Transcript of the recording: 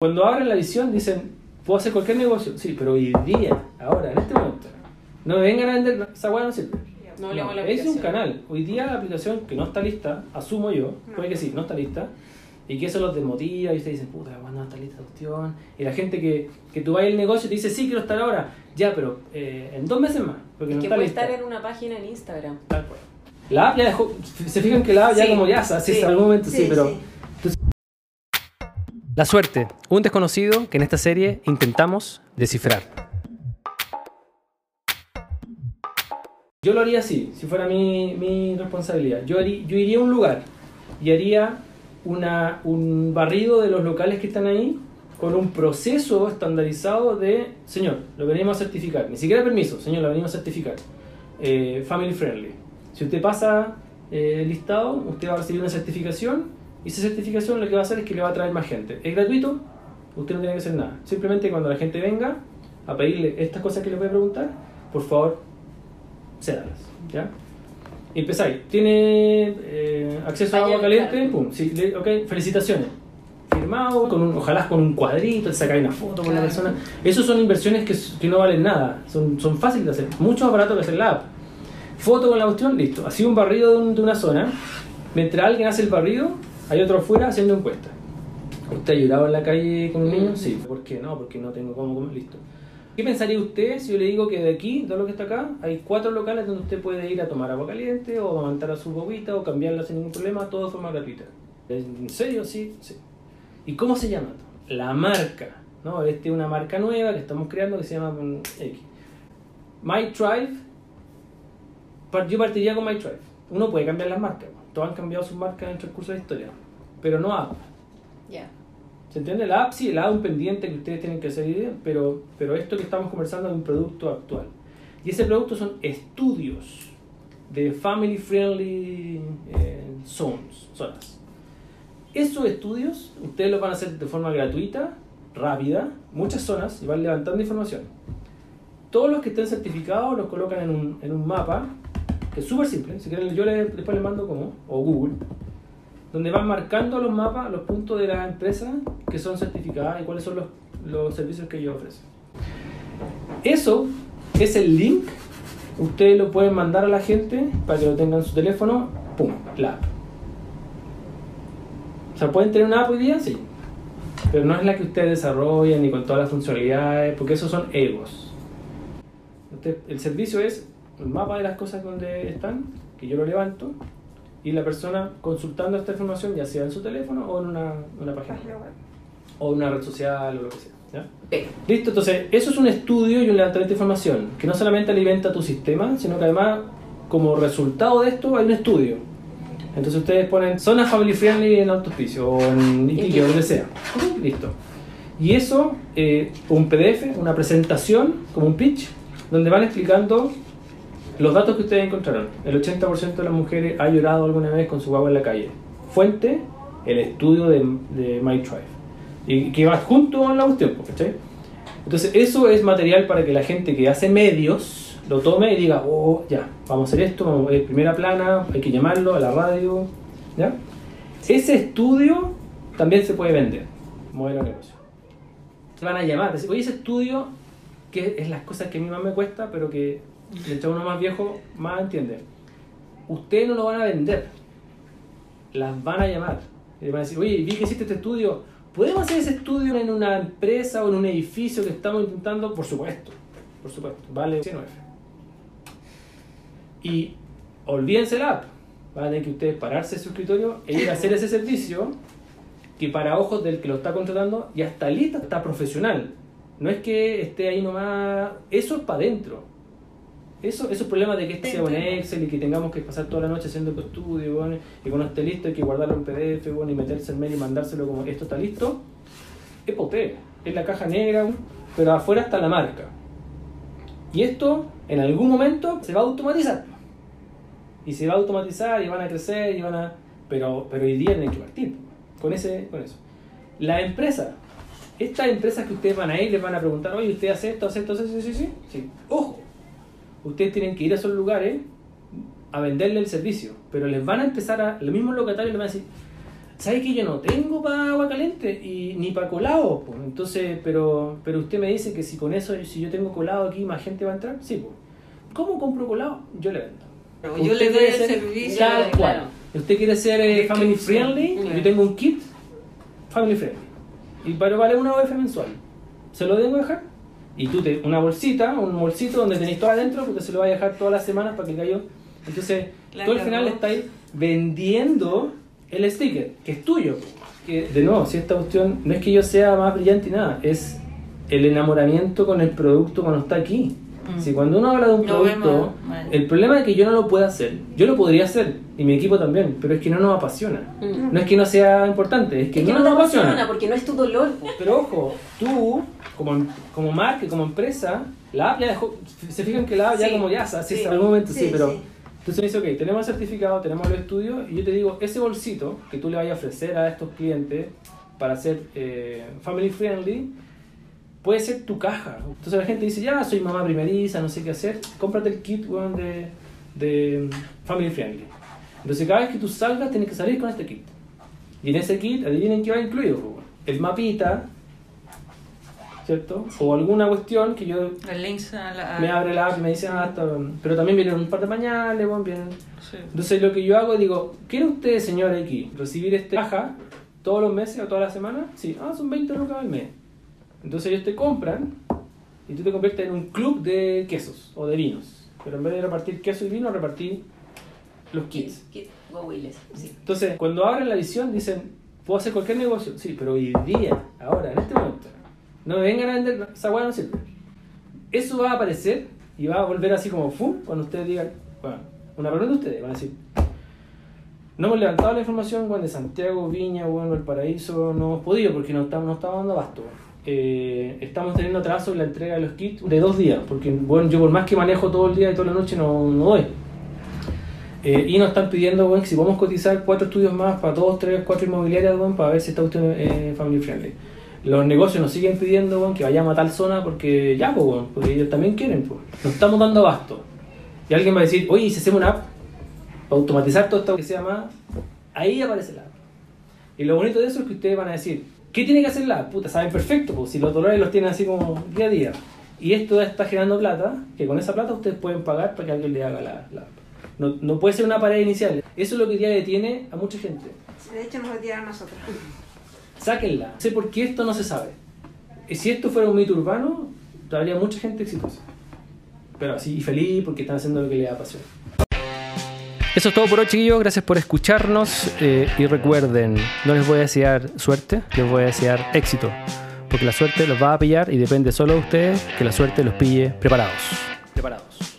Cuando abren la visión dicen, puedo hacer cualquier negocio. Sí, pero hoy día, ahora, en este momento. No me vengan a vender, esa weá no sirve. No de la es un canal. Hoy día la aplicación que no está lista, asumo yo, No. puede que sí, no está lista, y que eso los desmotiva y ustedes dicen, puta, la no está lista esta cuestión. Y la gente que, que tú vas al negocio te dice, sí, quiero estar ahora. Ya, pero eh, en dos meses más, porque Es no que está puede lista. estar en una página en Instagram. Tal cual. La app ya dejó, se fijan que la app ya Sí, como ya, así sí, en algún momento sí, Sí, pero... La suerte, un desconocido que en esta serie intentamos descifrar. Yo lo haría así, si fuera mi, mi responsabilidad. Yo, yo iría a un lugar y haría una, un barrido de los locales que están ahí con un proceso estandarizado de, señor, lo venimos a certificar. Ni siquiera permiso, señor, lo venimos a certificar. Eh, family friendly. Si usted pasa eh, listado, usted va a recibir una certificación y esa certificación lo que va a hacer es que le va a traer más gente. Es gratuito, usted no tiene que hacer nada. Simplemente cuando la gente venga a pedirle estas cosas que le voy a preguntar, por favor, cédalas. ¿Ya? Y empezáis. ¿Tiene eh, acceso a agua caliente? Pum. Sí, le- ok, felicitaciones. Firmado, con un- ojalá con un cuadrito, sacáis una foto con la persona. Esas son inversiones que, no valen nada, son, son fáciles de hacer. Mucho más barato que hacer la app. Foto con la cuestión, listo. Así un barrido de, un- de una zona. Mientras alguien hace el barrido, hay otro afuera haciendo encuestas. ¿Usted ha llorado en la calle con un niño? Mm. Sí. ¿Por qué? No, porque no tengo cómo comer. Listo. ¿Qué pensaría usted si yo le digo que de aquí, de lo que está acá, hay cuatro locales donde usted puede ir a tomar agua caliente o amamantar a su bobita o cambiarla sin ningún problema, todo de forma gratuita? ¿En serio? Sí, sí. ¿Y cómo se llama? La marca. ¿no? Este es una marca nueva que estamos creando que se llama mm, X. My Tribe. Yo partiría con My Tribe. Uno puede cambiar las marcas. Todos han cambiado sus marcas en el transcurso de la historia. Pero no app. Ya. ¿Se entiende? La app sí, la app un pendiente que ustedes tienen que hacer, pero, pero esto que estamos conversando es un producto actual. Y ese producto son estudios de family friendly eh, zones, zonas. Esos estudios ustedes los van a hacer de forma gratuita, rápida, muchas zonas y van levantando información. Todos los que estén certificados los colocan en un, en un mapa, es súper simple, si quieren yo les- después les mando como, o Google, donde van marcando los mapas, los puntos de las empresas que son certificadas y cuáles son los, los servicios que ellos ofrecen. Eso es el link, ustedes lo pueden mandar a la gente para que lo tengan en su teléfono, ¡pum! La app. O sea, ¿pueden tener una app hoy día? Sí. Pero no es la que ustedes desarrollan ni con todas las funcionalidades, porque esos son egos. El servicio es el mapa de las cosas donde están, que yo lo levanto, y la persona consultando esta información, ya sea en su teléfono o en una, una página Página web, o en una red social o lo que sea. Listo, entonces eso es un estudio y un levantamiento de información que no solamente alimenta tu sistema, sino que además como resultado de esto hay un estudio. Entonces ustedes ponen zona family friendly en autospicio o en Iquique donde sea. Listo. Y eso, eh, un PDF, una presentación, como un pitch, donde van explicando los datos que ustedes encontraron. El 80% de las mujeres ha llorado alguna vez con su guagua en la calle. Fuente, el estudio de, de My Tribe. Y que va junto con la cuestión, ¿cachai? Entonces, eso es material para que la gente que hace medios lo tome y diga, oh, ya, vamos a hacer esto, vamos primera plana, hay que llamarlo a la radio, ¿ya? Ese estudio también se puede vender, modelo de negocio. Te van a llamar, oye, ese estudio, que es las cosas que a mí más me cuesta, pero que mientras uno más viejo, más entiende. Ustedes no lo van a vender, las van a llamar. Y van a decir, oye, vi que hiciste este estudio, ¿podemos hacer ese estudio en una empresa o en un edificio que estamos intentando? Por supuesto, por supuesto, vale 100 UF. Y olvídense la app, van a tener que ustedes pararse de su escritorio e ir a hacer ese servicio que para ojos del que lo está contratando ya está lista, está profesional. No es que esté ahí nomás, eso es para adentro. Eso, esos problemas de que este sea un Excel y que tengamos que pasar toda la noche haciendo tu estudio, bueno, y cuando esté listo hay que guardarlo en PDF bueno, y meterse en mail y mandárselo como esto está listo, es papel, es la caja negra, pero afuera está la marca. Y esto en algún momento se va a automatizar. Y se va a automatizar y van a crecer y van a. Pero, pero hoy día tienen que partir con, ese, con eso. La empresa, estas empresas que ustedes van a ir les van a preguntar, oye, ¿usted hace esto, hace esto, hace esto? Sí, sí, sí. sí. Ojo, ustedes tienen que ir a esos lugares a venderle el servicio, pero les van a empezar a, los mismos locatarios les van a decir, ¿sabes que yo no tengo para agua caliente y ni para colado? Pues. Entonces, pero, pero usted me dice que si con eso, si yo tengo colado aquí, más gente va a entrar. Sí, pues. ¿Cómo compro colado? Yo le vendo. Pero yo le doy el ser- servicio. Tal Claro. cual. Usted quiere ser eh, family friendly, yo tengo un kit family friendly. Y pero vale una OF mensual. ¿Se lo tengo que dejar? Y tú te, una bolsita, un bolsito donde tenéis todo adentro, porque se lo vais a dejar todas las semanas para que el gallo. Entonces, La tú al final cagó. estáis vendiendo el sticker, que es tuyo. Que, de nuevo, si esta cuestión no es que yo sea más brillante y nada, es el enamoramiento con el producto cuando está aquí. Mm. Si cuando uno habla de un No producto, el problema es que yo no lo puedo hacer. Yo lo podría hacer, y mi equipo también, pero es que no nos apasiona. Mm. No es que no sea importante, es que Es que no no te nos apasiona. apasiona porque no es tu dolor. Pero ojo, tú, como, como marca, como empresa, la app ya dejó, se fijan que la app ya Sí, como ya, así sí. en algún momento sí, Sí, pero... sí. Entonces me dice, ok, tenemos el certificado, tenemos los estudios, y yo te digo, ese bolsito que tú le vayas a ofrecer a estos clientes para ser eh, family friendly, puede ser tu caja. Entonces la gente dice, ya, soy mamá primeriza, no sé qué hacer, cómprate el kit weón, de, de mm, family friendly. Entonces cada vez que tú salgas, tienes que salir con este kit. Y en ese kit, adivinen qué va incluido, weón. el mapita, ¿cierto? O alguna cuestión que yo El links a la. me abre la app y me dice, ah, está, pero también vienen un par de pañales, weón, vienen Sí. entonces lo que yo hago, digo, ¿quiere usted, señor X, recibir esta caja todos los meses o todas las semanas? Sí, ah, son 20 lucas al mes. Entonces ellos te compran y tú te conviertes en un club de quesos o de vinos. Pero en vez de repartir queso y vino, repartir los kits. Kit Go Willis. Sí. Entonces, cuando abren la visión, dicen, puedo hacer cualquier negocio. Sí, pero hoy día, ahora, en este momento, no me vengan a vender, esa hueá no sirve. Eso va a aparecer y va a volver así como, ¡fum! Cuando ustedes digan, bueno, una pregunta de ustedes, van a decir, no hemos levantado la información, bueno, de Santiago, Viña, bueno, Valparaíso, no hemos podido porque no estamos, no estamos dando abasto. Eh, estamos teniendo atraso en la entrega de los kits de dos días, porque bueno, yo por más que manejo todo el día y toda la noche no, no doy. Eh, y nos están pidiendo bueno, que si podemos cotizar cuatro estudios más para dos, tres, cuatro inmobiliarias bueno, para ver si esta cuestión es family friendly. Los negocios nos siguen pidiendo bueno, que vayamos a tal zona porque ya, pues, porque ellos también quieren. Pues. Nos estamos dando abasto. Y alguien va a decir, oye, ¿y si hacemos una app para automatizar todo esto que sea más, ahí aparece la app. Y lo bonito de eso es que ustedes van a decir, ¿qué tiene que hacer la? Puta, saben perfecto, pues si los dolores los tienen así como día a día. Y esto está generando plata, que con esa plata ustedes pueden pagar para que alguien le haga la, la. No, no puede ser una pared inicial. Eso es lo que día detiene a mucha gente. De hecho, nos retiraron nosotros. Sáquenla. No sé por qué esto no se sabe. Y si esto fuera un mito urbano, habría mucha gente exitosa. Pero así, y feliz porque están haciendo lo que les apasiona. Eso es todo por hoy, chiquillos. Gracias por escucharnos. eh, y recuerden, no les voy a desear suerte, les voy a desear éxito. Porque la suerte los va a pillar y depende solo de ustedes que la suerte los pille preparados. Preparados.